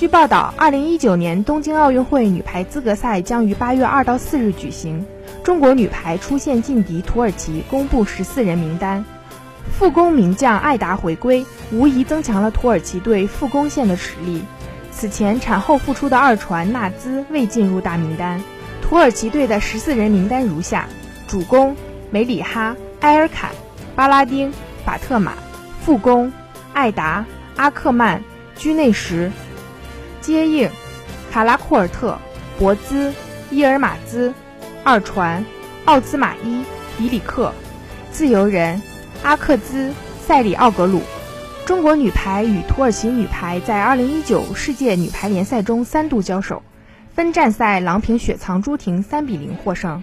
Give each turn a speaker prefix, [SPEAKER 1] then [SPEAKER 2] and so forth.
[SPEAKER 1] 据报道，二零一九年东京奥运会女排资格赛将于八月二到四日举行。中国女排出线劲敌土耳其，公布十四人名单。副攻名将艾达回归，无疑增强了土耳其队副攻线的实力。此前产后复出的二传纳兹未进入大名单。土耳其队的十四人名单如下：主攻梅里哈、埃尔坎、巴拉丁、法特玛；副攻艾达、阿克曼、居内什；接应卡拉库尔特、博兹、伊尔马兹；二传奥兹马伊、比里克；自由人阿克兹、塞里奥格鲁。中国女排与土耳其女排在2019世界女排联赛中三度交手，分站赛郎平雪藏朱婷3比0获胜。